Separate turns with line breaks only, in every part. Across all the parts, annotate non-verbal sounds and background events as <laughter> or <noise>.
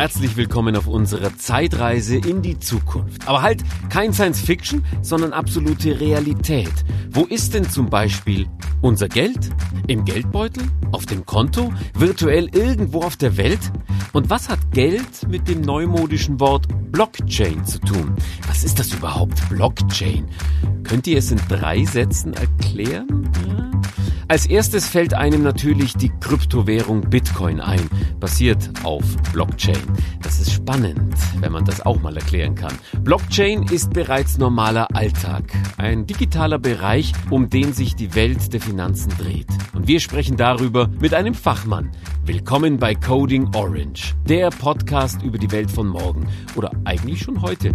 Herzlich willkommen auf unserer Zeitreise in die Zukunft. Aber halt kein Science Fiction, sondern absolute Realität. Wo ist denn zum Beispiel unser Geld? Im Geldbeutel? Auf dem Konto? Virtuell irgendwo auf der Welt? Und was hat Geld mit dem neumodischen Wort Blockchain zu tun? Was ist das überhaupt? Blockchain? Könnt ihr es in drei Sätzen erklären? Ja. Als erstes fällt einem natürlich die Kryptowährung Bitcoin ein, basiert auf Blockchain. Das ist spannend, wenn man das auch mal erklären kann. Blockchain ist bereits normaler Alltag, ein digitaler Bereich, um den sich die Welt der Finanzen dreht. Und wir sprechen darüber mit einem Fachmann. Willkommen bei Coding Orange, der Podcast über die Welt von morgen oder eigentlich schon heute.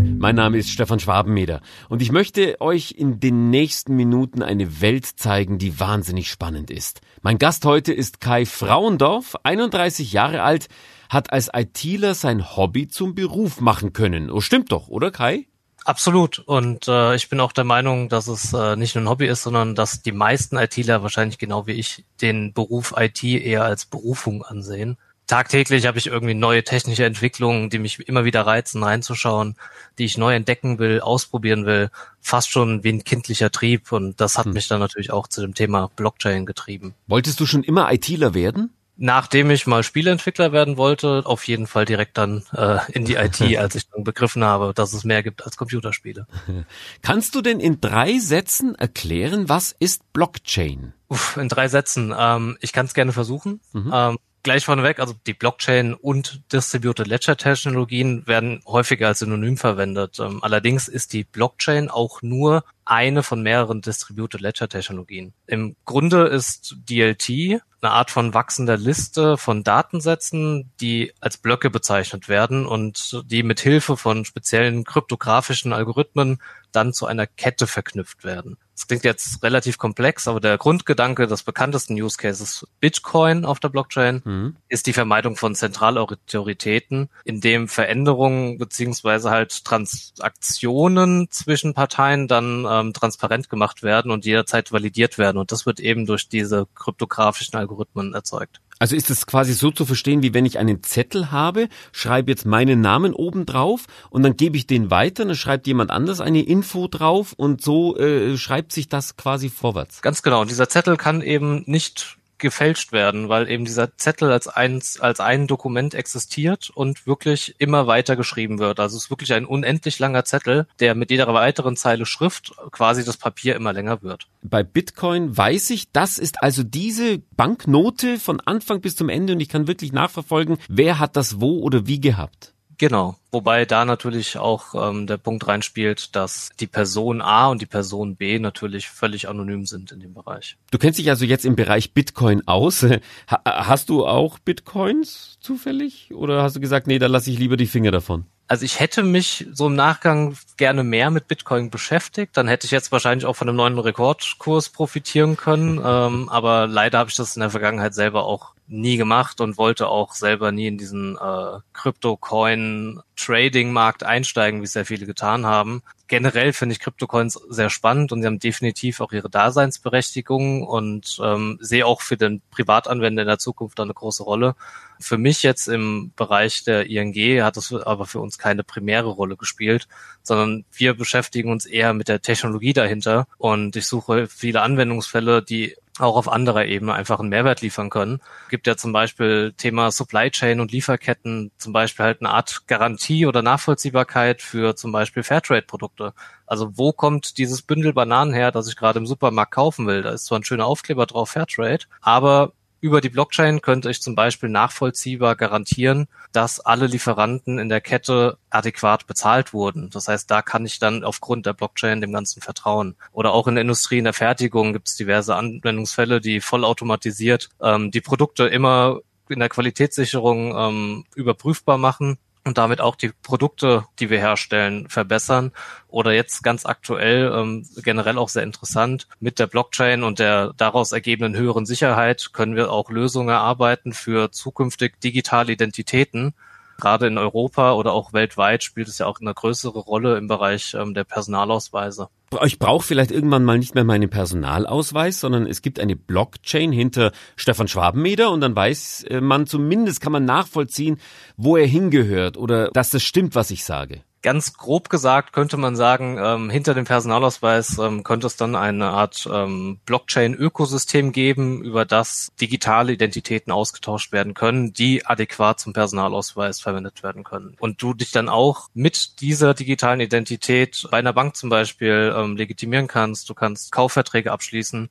Mein Name ist Stefan Schwabenmeder und ich möchte euch in den nächsten Minuten eine Welt zeigen, die wahnsinnig spannend ist. Mein Gast heute ist Kai Frauendorf, 31 Jahre alt, hat als ITler sein Hobby zum Beruf machen können. Oh, stimmt doch, oder Kai?
Absolut. Und äh, ich bin auch der Meinung, dass es äh, nicht nur ein Hobby ist, sondern dass die meisten ITler wahrscheinlich genau wie ich den Beruf IT eher als Berufung ansehen tagtäglich habe ich irgendwie neue technische Entwicklungen, die mich immer wieder reizen, reinzuschauen, die ich neu entdecken will, ausprobieren will, fast schon wie ein kindlicher Trieb. Und das hat hm. mich dann natürlich auch zu dem Thema Blockchain getrieben.
Wolltest du schon immer ITler werden?
Nachdem ich mal Spieleentwickler werden wollte, auf jeden Fall direkt dann äh, in die IT, <laughs> als ich dann begriffen habe, dass es mehr gibt als Computerspiele. <laughs>
Kannst du denn in drei Sätzen erklären, was ist Blockchain?
Uff, in drei Sätzen. Ähm, ich kann es gerne versuchen. Mhm. Ähm, gleich vorneweg, also die Blockchain und Distributed Ledger Technologien werden häufiger als Synonym verwendet. Ähm, allerdings ist die Blockchain auch nur eine von mehreren Distributed Ledger Technologien. Im Grunde ist DLT eine Art von wachsender Liste von Datensätzen, die als Blöcke bezeichnet werden und die mit Hilfe von speziellen kryptografischen Algorithmen dann zu einer Kette verknüpft werden. Das klingt jetzt relativ komplex, aber der Grundgedanke des bekanntesten Use Cases Bitcoin auf der Blockchain mhm. ist die Vermeidung von Zentralautoritäten, indem Veränderungen beziehungsweise halt Transaktionen zwischen Parteien dann ähm, transparent gemacht werden und jederzeit validiert werden. Und das wird eben durch diese kryptografischen Algorithmen erzeugt.
Also ist es quasi so zu verstehen, wie wenn ich einen Zettel habe, schreibe jetzt meinen Namen oben drauf und dann gebe ich den weiter, dann schreibt jemand anders eine Info drauf und so äh, schreibt sich das quasi vorwärts.
Ganz genau. Und dieser Zettel kann eben nicht gefälscht werden, weil eben dieser Zettel als ein, als ein Dokument existiert und wirklich immer weiter geschrieben wird. Also es ist wirklich ein unendlich langer Zettel, der mit jeder weiteren Zeile Schrift quasi das Papier immer länger wird.
Bei Bitcoin weiß ich, das ist also diese Banknote von Anfang bis zum Ende und ich kann wirklich nachverfolgen, wer hat das wo oder wie gehabt.
Genau, wobei da natürlich auch ähm, der Punkt reinspielt, dass die Person A und die Person B natürlich völlig anonym sind in dem Bereich.
Du kennst dich also jetzt im Bereich Bitcoin aus. <laughs> Ha hast du auch Bitcoins zufällig oder hast du gesagt, nee, da lasse ich lieber die Finger davon?
Also ich hätte mich so im Nachgang gerne mehr mit Bitcoin beschäftigt. Dann hätte ich jetzt wahrscheinlich auch von einem neuen Rekordkurs profitieren können. <laughs> ähm, aber leider habe ich das in der Vergangenheit selber auch nie gemacht und wollte auch selber nie in diesen äh, Crypto-Coin-Trading-Markt einsteigen, wie sehr viele getan haben. Generell finde ich Crypto-Coins sehr spannend und sie haben definitiv auch ihre Daseinsberechtigung und ähm, sehe auch für den Privatanwender in der Zukunft eine große Rolle. Für mich jetzt im Bereich der ING hat es aber für uns keine primäre Rolle gespielt, sondern wir beschäftigen uns eher mit der Technologie dahinter und ich suche viele Anwendungsfälle, die auch auf anderer Ebene einfach einen Mehrwert liefern können. Gibt ja zum Beispiel Thema Supply Chain und Lieferketten, zum Beispiel halt eine Art Garantie oder Nachvollziehbarkeit für zum Beispiel Fairtrade-Produkte. Also wo kommt dieses Bündel Bananen her, das ich gerade im Supermarkt kaufen will? Da ist zwar ein schöner Aufkleber drauf, Fairtrade, aber über die Blockchain könnte ich zum Beispiel nachvollziehbar garantieren, dass alle Lieferanten in der Kette adäquat bezahlt wurden. Das heißt, da kann ich dann aufgrund der Blockchain dem Ganzen vertrauen. Oder auch in der Industrie, in der Fertigung gibt es diverse Anwendungsfälle, die vollautomatisiert ähm, die Produkte immer in der Qualitätssicherung ähm, überprüfbar machen und damit auch die Produkte, die wir herstellen, verbessern. Oder jetzt ganz aktuell, ähm, generell auch sehr interessant, mit der Blockchain und der daraus ergebenden höheren Sicherheit können wir auch Lösungen erarbeiten für zukünftig digitale Identitäten. Gerade in Europa oder auch weltweit spielt es ja auch eine größere Rolle im Bereich ähm, der Personalausweise.
Ich brauche vielleicht irgendwann mal nicht mehr meinen Personalausweis, sondern es gibt eine Blockchain hinter Stefan Schwabenmeder und dann weiß äh, man zumindest, kann man nachvollziehen, wo er hingehört oder dass das stimmt, was ich sage.
Ganz grob gesagt könnte man sagen, ähm, hinter dem Personalausweis ähm, könnte es dann eine Art ähm, Blockchain-Ökosystem geben, über das digitale Identitäten ausgetauscht werden können, die adäquat zum Personalausweis verwendet werden können. Und du dich dann auch mit dieser digitalen Identität bei einer Bank zum Beispiel ähm, legitimieren kannst. Du kannst Kaufverträge abschließen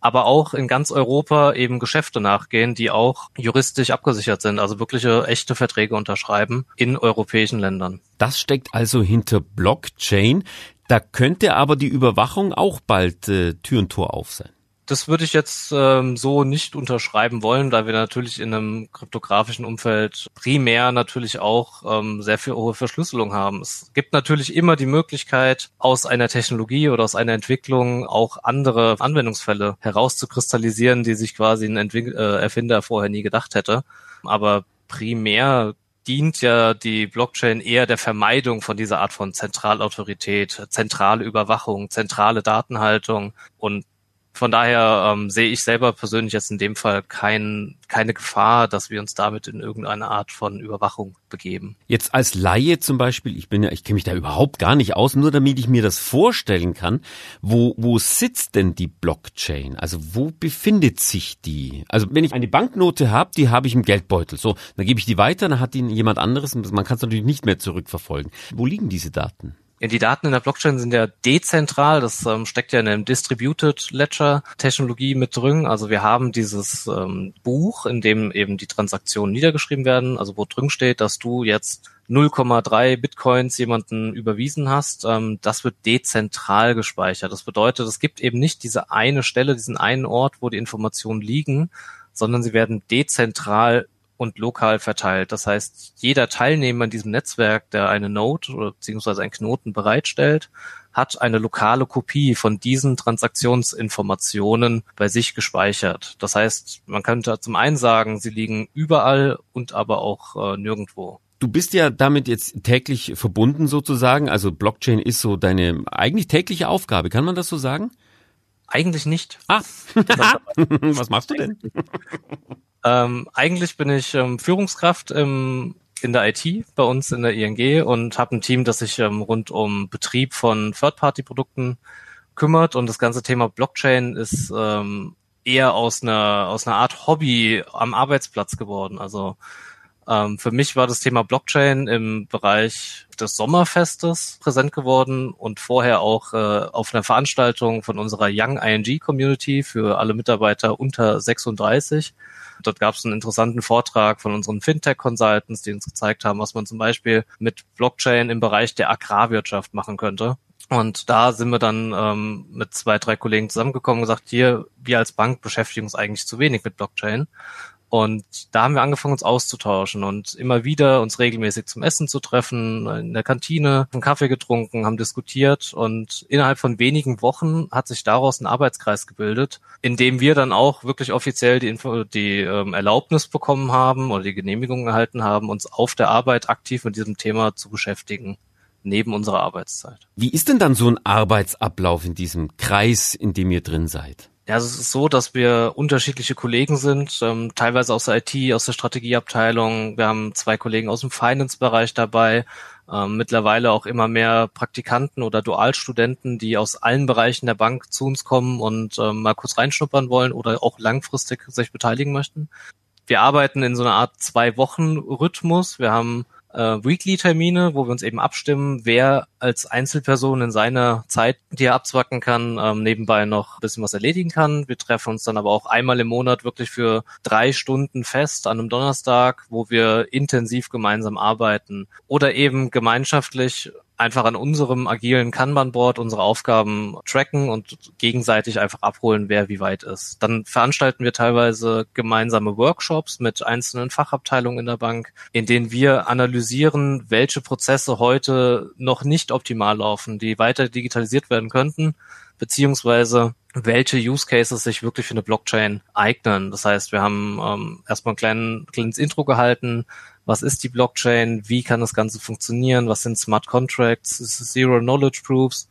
aber auch in ganz Europa eben Geschäfte nachgehen, die auch juristisch abgesichert sind, also wirkliche echte Verträge unterschreiben in europäischen Ländern.
Das steckt also hinter Blockchain. Da könnte aber die Überwachung auch bald äh, Tür und Tor auf sein
das würde ich jetzt ähm, so nicht unterschreiben wollen, da wir natürlich in einem kryptografischen Umfeld primär natürlich auch ähm, sehr viel hohe Verschlüsselung haben. Es gibt natürlich immer die Möglichkeit, aus einer Technologie oder aus einer Entwicklung auch andere Anwendungsfälle herauszukristallisieren, die sich quasi ein Entwick äh, Erfinder vorher nie gedacht hätte. Aber primär dient ja die Blockchain eher der Vermeidung von dieser Art von Zentralautorität, zentrale Überwachung, zentrale Datenhaltung und von daher ähm, sehe ich selber persönlich jetzt in dem Fall kein, keine Gefahr, dass wir uns damit in irgendeine Art von Überwachung begeben.
Jetzt als Laie zum Beispiel, ich bin ja, ich kenne mich da überhaupt gar nicht aus, nur damit ich mir das vorstellen kann, wo, wo sitzt denn die Blockchain? Also wo befindet sich die? Also wenn ich eine Banknote habe, die habe ich im Geldbeutel. So, dann gebe ich die weiter, dann hat die jemand anderes. Man kann es natürlich nicht mehr zurückverfolgen. Wo liegen diese Daten?
Ja, die Daten in der Blockchain sind ja dezentral. Das ähm, steckt ja in einem Distributed Ledger Technologie mit drin. Also wir haben dieses ähm, Buch, in dem eben die Transaktionen niedergeschrieben werden. Also wo drin steht, dass du jetzt 0,3 Bitcoins jemanden überwiesen hast. Ähm, das wird dezentral gespeichert. Das bedeutet, es gibt eben nicht diese eine Stelle, diesen einen Ort, wo die Informationen liegen, sondern sie werden dezentral und lokal verteilt. Das heißt, jeder Teilnehmer in diesem Netzwerk, der eine Node oder beziehungsweise einen Knoten bereitstellt, hat eine lokale Kopie von diesen Transaktionsinformationen bei sich gespeichert. Das heißt, man könnte zum einen sagen, sie liegen überall und aber auch äh, nirgendwo.
Du bist ja damit jetzt täglich verbunden sozusagen. Also Blockchain ist so deine eigentlich tägliche Aufgabe. Kann man das so sagen?
Eigentlich nicht.
Ah, <laughs> <laughs> was machst du denn? <laughs>
Ähm, eigentlich bin ich ähm, Führungskraft im, in der IT bei uns in der ING und habe ein Team, das sich ähm, rund um Betrieb von Third-Party-Produkten kümmert und das ganze Thema Blockchain ist ähm, eher aus einer aus einer Art Hobby am Arbeitsplatz geworden. Also ähm, für mich war das Thema Blockchain im Bereich des Sommerfestes präsent geworden und vorher auch äh, auf einer Veranstaltung von unserer Young ING Community für alle Mitarbeiter unter 36. Dort gab es einen interessanten Vortrag von unseren Fintech-Consultants, die uns gezeigt haben, was man zum Beispiel mit Blockchain im Bereich der Agrarwirtschaft machen könnte. Und da sind wir dann ähm, mit zwei, drei Kollegen zusammengekommen und gesagt, hier, wir als Bank beschäftigen uns eigentlich zu wenig mit Blockchain. Und da haben wir angefangen, uns auszutauschen und immer wieder uns regelmäßig zum Essen zu treffen, in der Kantine, einen Kaffee getrunken, haben diskutiert und innerhalb von wenigen Wochen hat sich daraus ein Arbeitskreis gebildet, in dem wir dann auch wirklich offiziell die, Info, die ähm, Erlaubnis bekommen haben oder die Genehmigung erhalten haben, uns auf der Arbeit aktiv mit diesem Thema zu beschäftigen neben unserer Arbeitszeit.
Wie ist denn dann so ein Arbeitsablauf in diesem Kreis, in dem ihr drin seid?
Ja, also es ist so, dass wir unterschiedliche Kollegen sind, ähm, teilweise aus der IT, aus der Strategieabteilung. Wir haben zwei Kollegen aus dem Finance-Bereich dabei, ähm, mittlerweile auch immer mehr Praktikanten oder Dualstudenten, die aus allen Bereichen der Bank zu uns kommen und ähm, mal kurz reinschnuppern wollen oder auch langfristig sich beteiligen möchten. Wir arbeiten in so einer Art Zwei-Wochen-Rhythmus. Wir haben äh, Weekly-Termine, wo wir uns eben abstimmen, wer als Einzelperson in seiner Zeit, die er abzwacken kann, ähm, nebenbei noch ein bisschen was erledigen kann. Wir treffen uns dann aber auch einmal im Monat wirklich für drei Stunden fest an einem Donnerstag, wo wir intensiv gemeinsam arbeiten oder eben gemeinschaftlich einfach an unserem agilen Kanban-Board unsere Aufgaben tracken und gegenseitig einfach abholen, wer wie weit ist. Dann veranstalten wir teilweise gemeinsame Workshops mit einzelnen Fachabteilungen in der Bank, in denen wir analysieren, welche Prozesse heute noch nicht optimal laufen, die weiter digitalisiert werden könnten, beziehungsweise welche Use Cases sich wirklich für eine Blockchain eignen. Das heißt, wir haben ähm, erstmal ein kleinen, kleines Intro gehalten, was ist die Blockchain, wie kann das Ganze funktionieren, was sind Smart Contracts, Zero Knowledge Proofs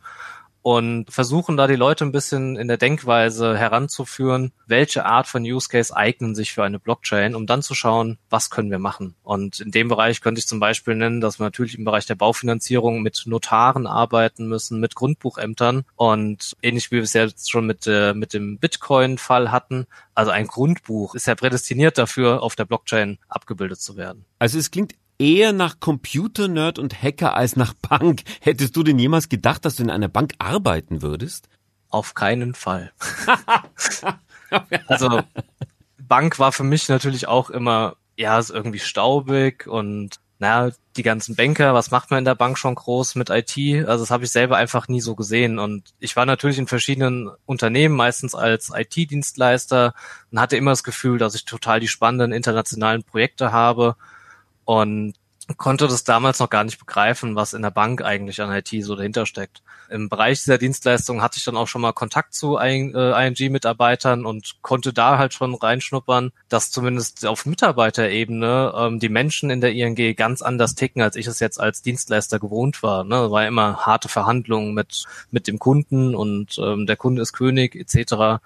und versuchen da die Leute ein bisschen in der Denkweise heranzuführen, welche Art von Use Case eignen sich für eine Blockchain, um dann zu schauen, was können wir machen. Und in dem Bereich könnte ich zum Beispiel nennen, dass wir natürlich im Bereich der Baufinanzierung mit Notaren arbeiten müssen, mit Grundbuchämtern und ähnlich wie wir es jetzt schon mit, äh, mit dem Bitcoin-Fall hatten. Also ein Grundbuch ist ja prädestiniert dafür, auf der Blockchain abgebildet zu werden.
Also es klingt eher nach Computer-Nerd und Hacker als nach Bank. Hättest du denn jemals gedacht, dass du in einer Bank arbeiten würdest?
Auf keinen Fall. <laughs> also Bank war für mich natürlich auch immer, ja, ist irgendwie staubig und naja, die ganzen Banker, was macht man in der Bank schon groß mit IT? Also das habe ich selber einfach nie so gesehen. Und ich war natürlich in verschiedenen Unternehmen, meistens als IT-Dienstleister und hatte immer das Gefühl, dass ich total die spannenden internationalen Projekte habe und konnte das damals noch gar nicht begreifen, was in der Bank eigentlich an IT so dahinter steckt. Im Bereich dieser Dienstleistung hatte ich dann auch schon mal Kontakt zu ING-Mitarbeitern äh, und konnte da halt schon reinschnuppern, dass zumindest auf Mitarbeiterebene ähm, die Menschen in der ING ganz anders ticken, als ich es jetzt als Dienstleister gewohnt war. Ne? War immer harte Verhandlungen mit, mit dem Kunden und ähm, der Kunde ist König etc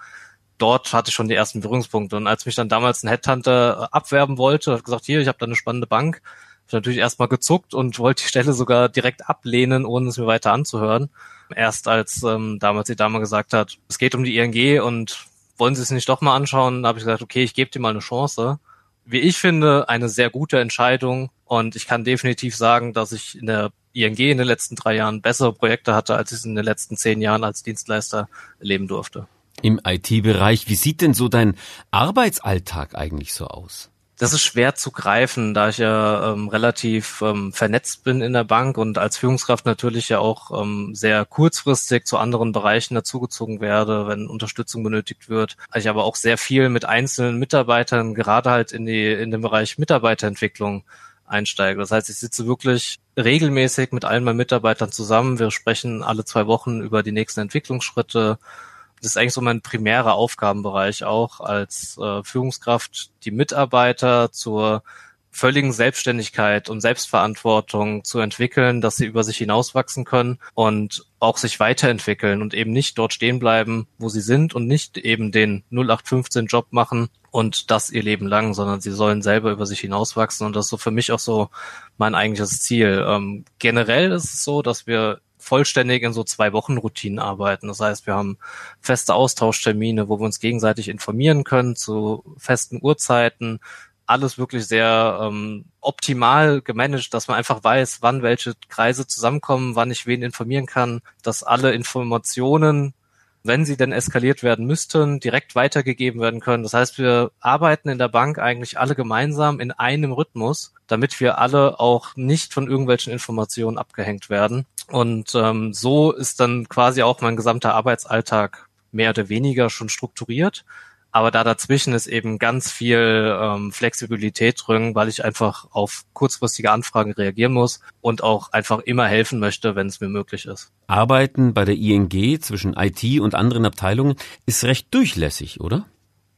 dort hatte ich schon die ersten Berührungspunkte. Und als mich dann damals ein Headhunter äh, abwerben wollte, hat gesagt, hier, ich habe da eine spannende Bank, habe ich natürlich erstmal gezuckt und <laughs> wollte die Stelle sogar direkt ablehnen, ohne es mir weiter anzuhören. Erst als ähm, damals die Dame gesagt hat, es geht um die ING und wollen Sie es nicht doch mal anschauen, habe ich gesagt, okay, ich gebe dir mal eine Chance. Wie ich finde, eine sehr gute Entscheidung und ich kann definitiv sagen, dass ich in der ING in den letzten drei Jahren bessere Projekte hatte, als ich es in den letzten zehn Jahren als Dienstleister erleben durfte
im IT-Bereich. Wie sieht denn so dein Arbeitsalltag eigentlich so aus?
Das ist schwer zu greifen, da ich ja ähm, relativ ähm, vernetzt bin in der Bank und als Führungskraft natürlich ja auch ähm, sehr kurzfristig zu anderen Bereichen dazugezogen werde, wenn Unterstützung benötigt wird. Ich aber auch sehr viel mit einzelnen Mitarbeitern, gerade halt in die in den Bereich Mitarbeiterentwicklung einsteige. Das heißt, ich sitze wirklich regelmäßig mit allen meinen Mitarbeitern zusammen. Wir sprechen alle zwei Wochen über die nächsten Entwicklungsschritte, das ist eigentlich so mein primärer Aufgabenbereich auch als äh, Führungskraft, die Mitarbeiter zur völligen Selbstständigkeit und Selbstverantwortung zu entwickeln, dass sie über sich hinauswachsen können und auch sich weiterentwickeln und eben nicht dort stehen bleiben, wo sie sind und nicht eben den 0815 Job machen und das ihr Leben lang, sondern sie sollen selber über sich hinauswachsen und das ist so für mich auch so mein eigentliches Ziel. Ähm, generell ist es so, dass wir vollständig in so zwei Wochen Routinen arbeiten. Das heißt, wir haben feste Austauschtermine, wo wir uns gegenseitig informieren können zu festen Uhrzeiten. Alles wirklich sehr ähm, optimal gemanagt, dass man einfach weiß, wann welche Kreise zusammenkommen, wann ich wen informieren kann, dass alle Informationen wenn sie denn eskaliert werden müssten, direkt weitergegeben werden können. Das heißt, wir arbeiten in der Bank eigentlich alle gemeinsam in einem Rhythmus, damit wir alle auch nicht von irgendwelchen Informationen abgehängt werden. Und ähm, so ist dann quasi auch mein gesamter Arbeitsalltag mehr oder weniger schon strukturiert. Aber da dazwischen ist eben ganz viel ähm, Flexibilität drin, weil ich einfach auf kurzfristige Anfragen reagieren muss und auch einfach immer helfen möchte, wenn es mir möglich ist.
Arbeiten bei der ING zwischen IT und anderen Abteilungen ist recht durchlässig, oder?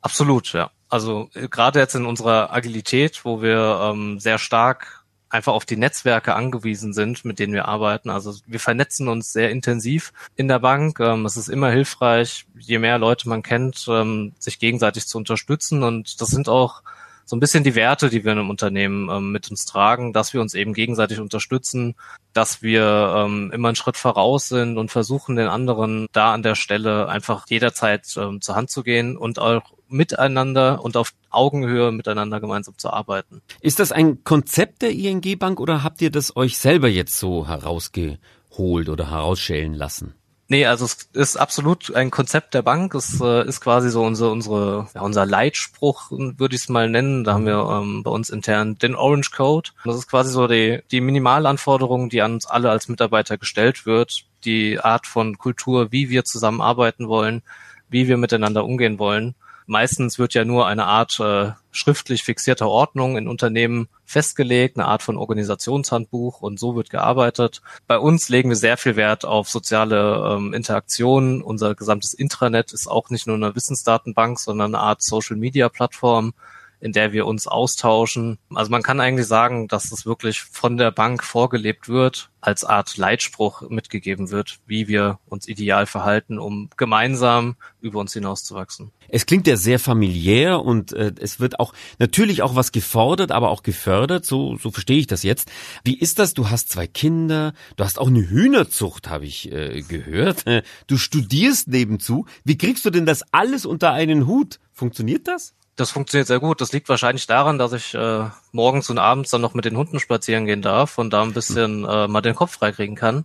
Absolut, ja. Also äh, gerade jetzt in unserer Agilität, wo wir ähm, sehr stark einfach auf die Netzwerke angewiesen sind, mit denen wir arbeiten. Also wir vernetzen uns sehr intensiv in der Bank. Ähm, es ist immer hilfreich, je mehr Leute man kennt, ähm, sich gegenseitig zu unterstützen. Und das sind auch so ein bisschen die Werte, die wir in einem Unternehmen ähm, mit uns tragen, dass wir uns eben gegenseitig unterstützen, dass wir ähm, immer einen Schritt voraus sind und versuchen, den anderen da an der Stelle einfach jederzeit ähm, zur Hand zu gehen und auch miteinander und auf Augenhöhe miteinander gemeinsam zu arbeiten.
Ist das ein Konzept der ING Bank oder habt ihr das euch selber jetzt so herausgeholt oder herausschälen lassen?
Nee, also es ist absolut ein Konzept der Bank. Es äh, ist quasi so unsere, unsere, ja, unser Leitspruch, würde ich es mal nennen. Da haben wir ähm, bei uns intern den Orange Code. Das ist quasi so die, die Minimalanforderung, die an uns alle als Mitarbeiter gestellt wird. Die Art von Kultur, wie wir zusammenarbeiten wollen, wie wir miteinander umgehen wollen. Meistens wird ja nur eine Art äh, schriftlich fixierter Ordnung in Unternehmen festgelegt, eine Art von Organisationshandbuch und so wird gearbeitet. Bei uns legen wir sehr viel Wert auf soziale ähm, Interaktionen. Unser gesamtes Intranet ist auch nicht nur eine Wissensdatenbank, sondern eine Art Social-Media-Plattform, in der wir uns austauschen. Also man kann eigentlich sagen, dass es wirklich von der Bank vorgelebt wird, als Art Leitspruch mitgegeben wird, wie wir uns ideal verhalten, um gemeinsam über uns hinauszuwachsen.
Es klingt ja sehr familiär und äh, es wird auch natürlich auch was gefordert, aber auch gefördert. So, so verstehe ich das jetzt. Wie ist das? Du hast zwei Kinder, du hast auch eine Hühnerzucht, habe ich äh, gehört. <laughs> Du studierst nebenzu. Wie kriegst du denn das alles unter einen Hut? Funktioniert das?
Das funktioniert sehr gut. Das liegt wahrscheinlich daran, dass ich äh, morgens und abends dann noch mit den Hunden spazieren gehen darf und da ein bisschen äh, mal den Kopf freikriegen kann.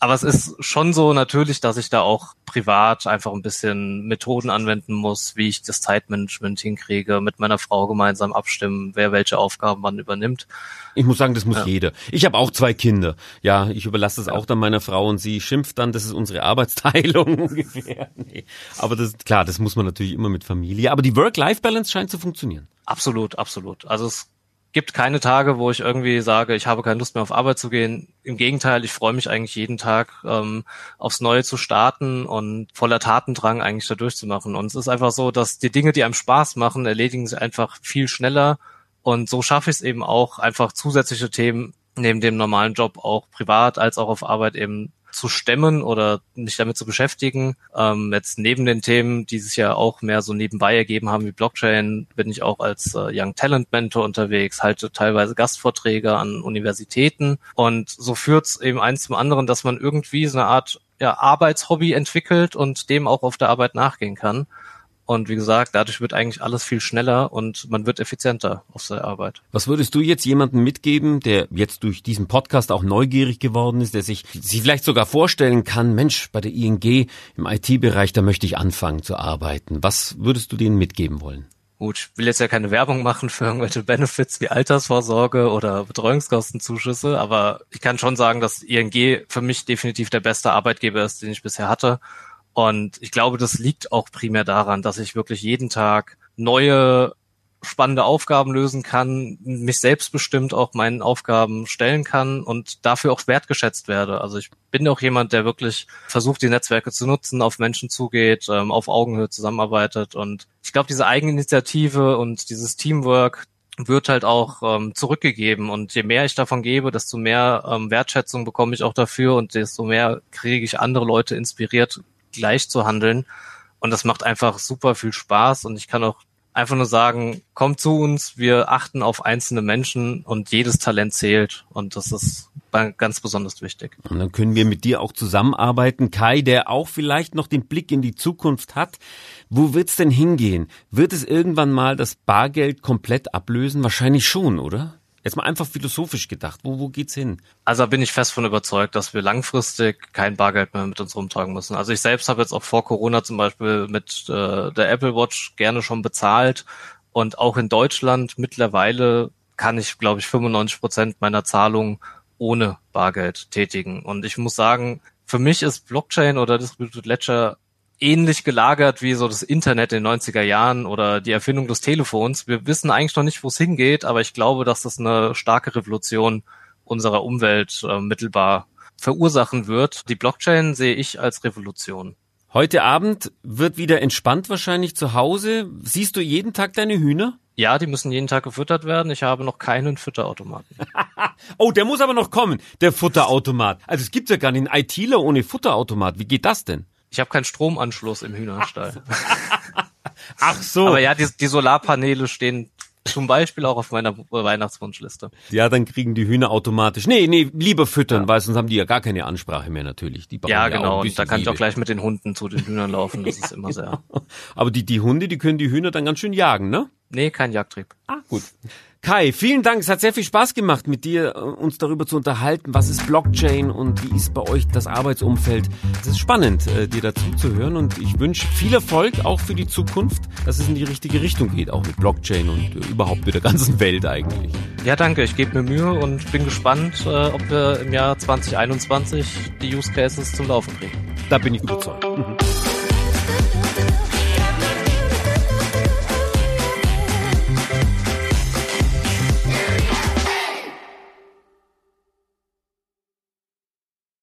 Aber es ist schon so natürlich, dass ich da auch privat einfach ein bisschen Methoden anwenden muss, wie ich das Zeitmanagement hinkriege, mit meiner Frau gemeinsam abstimmen, wer welche Aufgaben wann übernimmt.
Ich muss sagen, das muss ja. jeder. Ich habe auch zwei Kinder. Ja, ich überlasse das ja. auch dann meiner Frau und sie schimpft dann, das ist unsere Arbeitsteilung <laughs> ungefähr. Nee. Aber das klar, das muss man natürlich immer mit Familie. Aber die Work-Life-Balance scheint zu funktionieren.
Absolut, absolut. Also es gibt keine Tage, wo ich irgendwie sage, ich habe keine Lust mehr auf Arbeit zu gehen. Im Gegenteil, ich freue mich eigentlich jeden Tag ähm, aufs Neue zu starten und voller Tatendrang eigentlich da durchzumachen. Und es ist einfach so, dass die Dinge, die einem Spaß machen, erledigen sich einfach viel schneller. Und so schaffe ich es eben auch, einfach zusätzliche Themen neben dem normalen Job auch privat als auch auf Arbeit eben zu stemmen oder mich damit zu beschäftigen. Ähm, jetzt neben den Themen, die sich ja auch mehr so nebenbei ergeben haben wie Blockchain, bin ich auch als äh, Young Talent Mentor unterwegs, halte teilweise Gastvorträge an Universitäten und so führt es eben eins zum anderen, dass man irgendwie so eine Art ja, Arbeitshobby entwickelt und dem auch auf der Arbeit nachgehen kann. Und wie gesagt, dadurch wird eigentlich alles viel schneller und man wird effizienter auf seiner Arbeit.
Was würdest du jetzt jemandem mitgeben, der jetzt durch diesen Podcast auch neugierig geworden ist, der sich, sich vielleicht sogar vorstellen kann, Mensch, bei der ING im IT-Bereich, da möchte ich anfangen zu arbeiten. Was würdest du denen mitgeben wollen?
Gut, ich will jetzt ja keine Werbung machen für irgendwelche Benefits wie Altersvorsorge oder Betreuungskostenzuschüsse, aber ich kann schon sagen, dass ING für mich definitiv der beste Arbeitgeber ist, den ich bisher hatte und ich glaube, das liegt auch primär daran, dass ich wirklich jeden Tag neue spannende Aufgaben lösen kann, mich selbstbestimmt auch meinen Aufgaben stellen kann und dafür auch wertgeschätzt werde. Also ich bin auch jemand, der wirklich versucht, die Netzwerke zu nutzen, auf Menschen zugeht, ähm, auf Augenhöhe zusammenarbeitet. Und ich glaube, diese Eigeninitiative und dieses Teamwork wird halt auch ähm, zurückgegeben. Und je mehr ich davon gebe, desto mehr ähm, Wertschätzung bekomme ich auch dafür und desto mehr kriege ich andere Leute inspiriert, gleich zu handeln. Und das macht einfach super viel Spaß. Und ich kann auch einfach nur sagen, kommt zu uns, wir achten auf einzelne Menschen und jedes Talent zählt. Und das ist ganz besonders wichtig.
Und dann können wir mit dir auch zusammenarbeiten. Kai, der auch vielleicht noch den Blick in die Zukunft hat. Wo wird's denn hingehen? Wird es irgendwann mal das Bargeld komplett ablösen? Wahrscheinlich schon, oder? Jetzt mal einfach philosophisch gedacht, wo, wo geht's hin?
Also bin ich fest von überzeugt, dass wir langfristig kein Bargeld mehr mit uns rumtragen müssen. Also ich selbst habe jetzt auch vor Corona zum Beispiel mit äh, der Apple Watch gerne schon bezahlt und auch in Deutschland mittlerweile kann ich, glaube ich, 95 Prozent meiner Zahlungen ohne Bargeld tätigen. Und ich muss sagen, für mich ist Blockchain oder Distributed Ledger ähnlich gelagert wie so das Internet in den 90er Jahren oder die Erfindung des Telefons. Wir wissen eigentlich noch nicht, wo es hingeht, aber ich glaube, dass das eine starke Revolution unserer Umwelt äh, mittelbar verursachen wird. Die Blockchain sehe ich als Revolution.
Heute Abend wird wieder entspannt wahrscheinlich zu Hause. Siehst du jeden Tag deine Hühner?
Ja, die müssen jeden Tag gefüttert werden. Ich habe noch keinen Futterautomaten. <laughs>
oh, der muss aber noch kommen, der Futterautomat. Also es gibt ja gar nicht einen ITler ohne Futterautomat. Wie geht das denn?
Ich habe keinen Stromanschluss im Hühnerstall.
Ach so.
Aber ja, die, die Solarpaneele stehen zum Beispiel auch auf meiner Weihnachtswunschliste.
Ja, dann kriegen die Hühner automatisch. Nee, nee, lieber füttern, ja. weil sonst haben die ja gar keine Ansprache mehr natürlich. Die
ja, genau. Und da kann Liebe. ich auch gleich mit den Hunden zu den Hühnern laufen. Das ist immer sehr. <laughs>
Aber die, die Hunde, die können die Hühner dann ganz schön jagen, ne?
Nee, kein Jagdtrieb.
Ah, gut. Kai, vielen Dank. Es hat sehr viel Spaß gemacht, mit dir äh, uns darüber zu unterhalten. Was ist Blockchain und wie ist bei euch das Arbeitsumfeld? Es ist spannend, äh, dir dazu zu hören und ich wünsche viel Erfolg auch für die Zukunft, dass es in die richtige Richtung geht, auch mit Blockchain und äh, überhaupt mit der ganzen <laughs> Welt eigentlich.
Ja, danke. Ich gebe mir Mühe und bin gespannt, ob wir im Jahr 2021 die Use Cases zum Laufen kriegen.
Da bin ich überzeugt. Mhm.